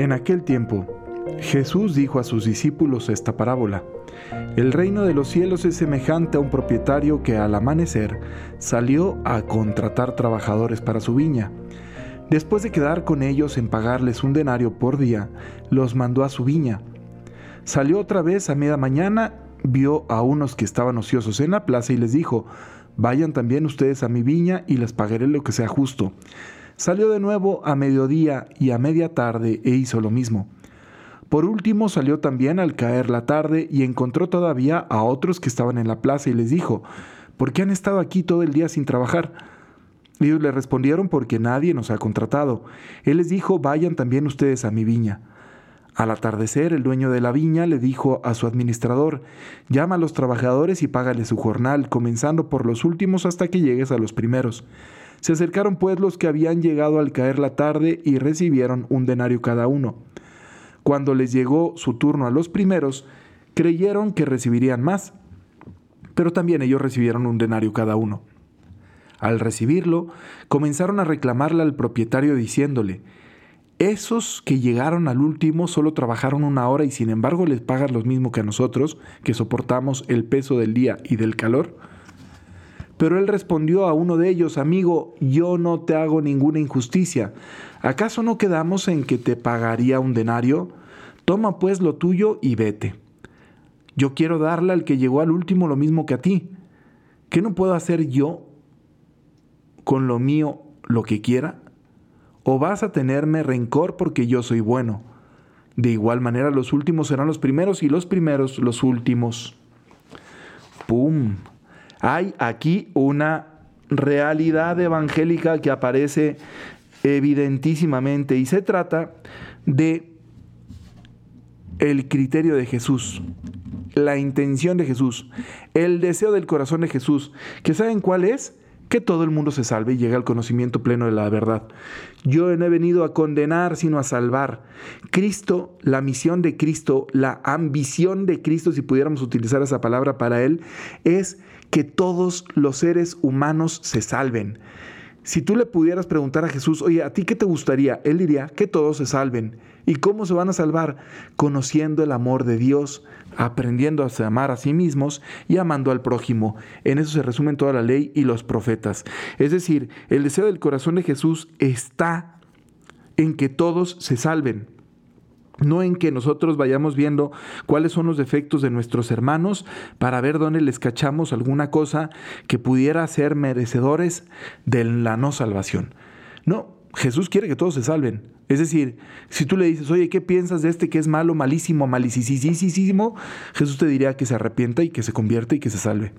En aquel tiempo, Jesús dijo a sus discípulos esta parábola. El reino de los cielos es semejante a un propietario que al amanecer salió a contratar trabajadores para su viña. Después de quedar con ellos en pagarles un denario por día, los mandó a su viña. Salió otra vez a media mañana, vio a unos que estaban ociosos en la plaza y les dijo, Vayan también ustedes a mi viña y les pagaré lo que sea justo. Salió de nuevo a mediodía y a media tarde e hizo lo mismo. Por último salió también al caer la tarde y encontró todavía a otros que estaban en la plaza y les dijo, ¿por qué han estado aquí todo el día sin trabajar? Ellos le respondieron porque nadie nos ha contratado. Él les dijo, vayan también ustedes a mi viña. Al atardecer, el dueño de la viña le dijo a su administrador, llama a los trabajadores y págale su jornal, comenzando por los últimos hasta que llegues a los primeros. Se acercaron pues los que habían llegado al caer la tarde y recibieron un denario cada uno. Cuando les llegó su turno a los primeros, creyeron que recibirían más, pero también ellos recibieron un denario cada uno. Al recibirlo, comenzaron a reclamarle al propietario diciéndole, esos que llegaron al último solo trabajaron una hora y sin embargo les pagas lo mismo que a nosotros, que soportamos el peso del día y del calor. Pero él respondió a uno de ellos, amigo, yo no te hago ninguna injusticia. ¿Acaso no quedamos en que te pagaría un denario? Toma pues lo tuyo y vete. Yo quiero darle al que llegó al último lo mismo que a ti. ¿Qué no puedo hacer yo con lo mío lo que quiera? ¿O vas a tenerme rencor porque yo soy bueno? De igual manera los últimos serán los primeros y los primeros los últimos. ¡Pum! Hay aquí una realidad evangélica que aparece evidentísimamente y se trata de el criterio de Jesús, la intención de Jesús, el deseo del corazón de Jesús, que saben cuál es? Que todo el mundo se salve y llegue al conocimiento pleno de la verdad. Yo no he venido a condenar, sino a salvar. Cristo, la misión de Cristo, la ambición de Cristo, si pudiéramos utilizar esa palabra para Él, es que todos los seres humanos se salven. Si tú le pudieras preguntar a Jesús, oye, ¿a ti qué te gustaría? Él diría que todos se salven. ¿Y cómo se van a salvar? Conociendo el amor de Dios, aprendiendo a amar a sí mismos y amando al prójimo. En eso se resumen toda la ley y los profetas. Es decir, el deseo del corazón de Jesús está en que todos se salven no en que nosotros vayamos viendo cuáles son los defectos de nuestros hermanos para ver dónde les cachamos alguna cosa que pudiera ser merecedores de la no salvación. No, Jesús quiere que todos se salven. Es decir, si tú le dices, oye, ¿qué piensas de este que es malo, malísimo, malicisísimo? Jesús te diría que se arrepienta y que se convierte y que se salve.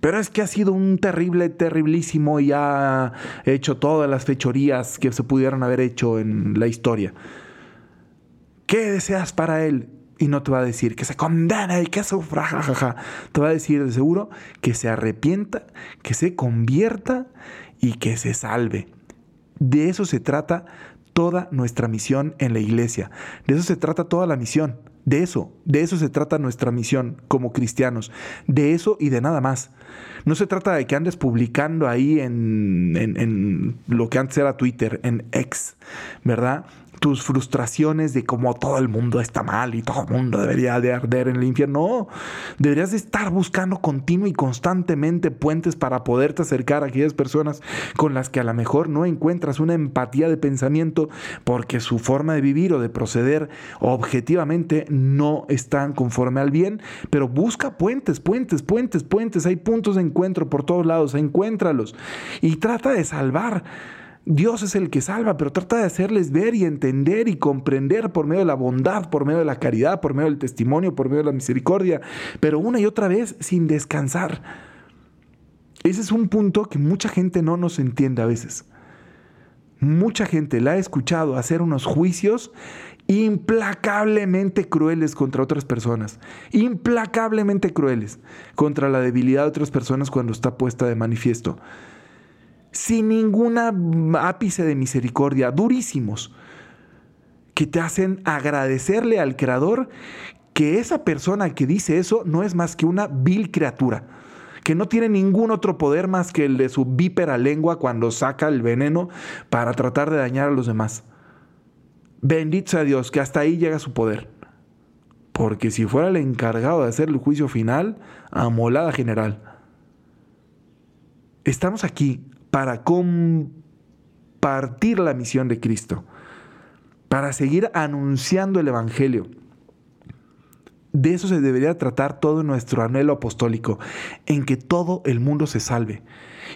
Pero es que ha sido un terrible, terriblísimo y ha hecho todas las fechorías que se pudieran haber hecho en la historia. ¿Qué deseas para él? Y no te va a decir que se condena y que sufra, jajaja. Te va a decir de seguro que se arrepienta, que se convierta y que se salve. De eso se trata toda nuestra misión en la iglesia. De eso se trata toda la misión. De eso, de eso se trata nuestra misión como cristianos. De eso y de nada más. No se trata de que andes publicando ahí en, en, lo que antes era Twitter, en X, ¿verdad? Tus frustraciones de cómo todo el mundo está mal y todo el mundo debería de arder en el infierno. No, deberías de estar buscando continuo y constantemente puentes para poderte acercar a aquellas personas con las que a lo mejor no encuentras una empatía de pensamiento porque su forma de vivir o de proceder objetivamente no están conforme al bien, pero busca puentes, puentes, puentes, puentes. Hay puntos de encuentro por todos lados, encuéntralos y trata de salvar Dios es el que salva, pero trata de hacerles ver y entender y comprender por medio de la bondad, por medio de la caridad, por medio del testimonio, por medio de la misericordia, pero una y otra vez sin descansar. Ese es un punto que mucha gente no nos entiende a veces. Mucha gente la ha escuchado hacer unos juicios implacablemente crueles contra otras personas, implacablemente crueles contra la debilidad de otras personas cuando está puesta de manifiesto sin ninguna ápice de misericordia, durísimos, que te hacen agradecerle al Creador que esa persona que dice eso no es más que una vil criatura, que no tiene ningún otro poder más que el de su vípera lengua cuando saca el veneno para tratar de dañar a los demás. bendito sea Dios que hasta ahí llega su poder. Porque si fuera el encargado de hacer el juicio final, amolada general. Estamos aquí para compartir la misión de Cristo, para seguir anunciando el Evangelio. De eso se debería tratar todo nuestro anhelo apostólico, en que todo el mundo se salve.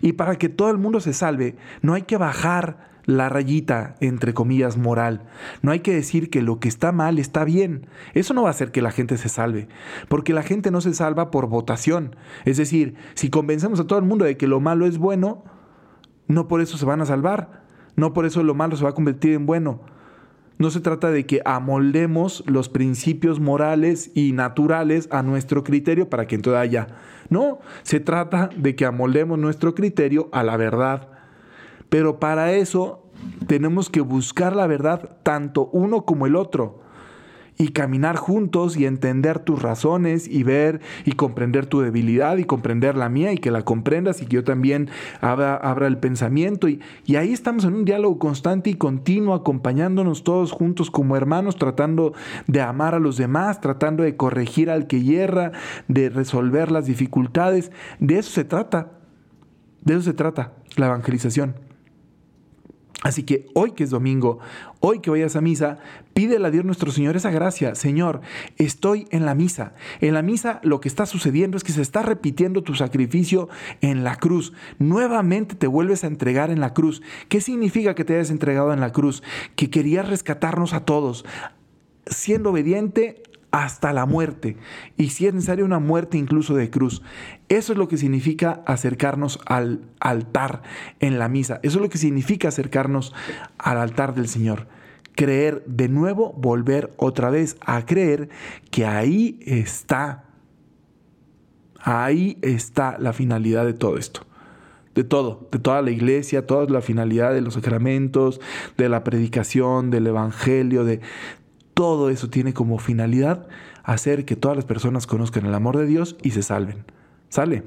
Y para que todo el mundo se salve, no hay que bajar la rayita, entre comillas, moral. No hay que decir que lo que está mal está bien. Eso no va a hacer que la gente se salve, porque la gente no se salva por votación. Es decir, si convencemos a todo el mundo de que lo malo es bueno, no por eso se van a salvar. No por eso lo malo se va a convertir en bueno. No se trata de que amoldemos los principios morales y naturales a nuestro criterio para que entonces haya. No, se trata de que amoldemos nuestro criterio a la verdad pero para eso tenemos que buscar la verdad tanto uno como el otro y caminar juntos y entender tus razones y ver y comprender tu debilidad y comprender la mía y que la comprendas y que yo también abra, el pensamiento. Y, y, ahí estamos en un diálogo constante y continuo, acompañándonos todos juntos como hermanos, tratando de amar a los demás, tratando de corregir al que hierra, de resolver las dificultades. De eso se trata. De eso se trata la evangelización. Así que hoy que es domingo, hoy que vayas a misa, pídele a Dios nuestro Señor esa gracia. Señor, estoy en la misa. En la misa lo que está sucediendo es que se está repitiendo tu sacrificio en la cruz. Nuevamente te vuelves a entregar en la cruz. ¿Qué significa que te hayas entregado en la cruz? Que querías rescatarnos a todos. Siendo obediente hasta la muerte, y si es necesaria una muerte incluso de cruz. Eso es lo que significa acercarnos al altar en la misa, eso es lo que significa acercarnos al altar del Señor. Creer de nuevo, volver otra vez a creer que ahí está, ahí está la finalidad de todo esto de todo, de toda la iglesia, toda la finalidad de los sacramentos, de la predicación, del evangelio, de, todo eso tiene como finalidad hacer que todas las personas conozcan el amor de Dios y se salven. ¿Sale?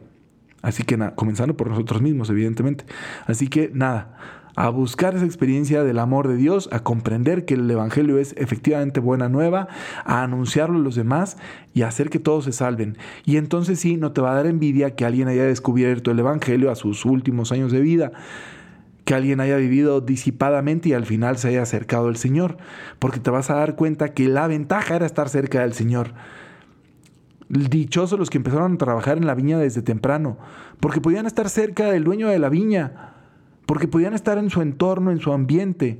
Así que nada, comenzando por nosotros mismos, evidentemente. Así que nada, a buscar esa experiencia del amor de Dios, a comprender que el Evangelio es efectivamente buena nueva, a anunciarlo a los demás y a hacer que todos se salven. Y entonces sí, no te va a dar envidia que alguien haya descubierto el Evangelio a sus últimos años de vida que alguien haya vivido disipadamente y al final se haya acercado al Señor, porque te vas a dar cuenta que la ventaja era estar cerca del Señor. Dichosos los que empezaron a trabajar en la viña desde temprano, porque podían estar cerca del dueño de la viña, porque podían estar en su entorno, en su ambiente.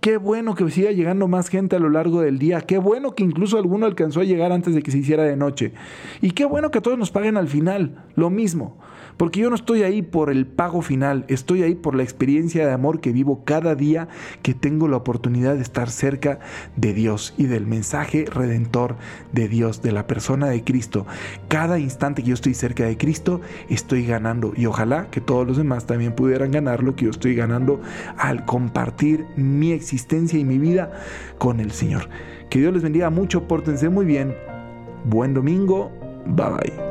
Qué bueno que siga llegando más gente a lo largo del día. Qué bueno que incluso alguno alcanzó a llegar antes de que se hiciera de noche. Y qué bueno que todos nos paguen al final lo mismo. Porque yo no estoy ahí por el pago final, estoy ahí por la experiencia de amor que vivo cada día que tengo la oportunidad de estar cerca de Dios y del mensaje redentor de Dios, de la persona de Cristo. Cada instante que yo estoy cerca de Cristo, estoy ganando. Y ojalá que todos los demás también pudieran ganar lo que yo estoy ganando al compartir mi existencia y mi vida con el Señor. Que Dios les bendiga mucho, pórtense muy bien. Buen domingo. Bye bye.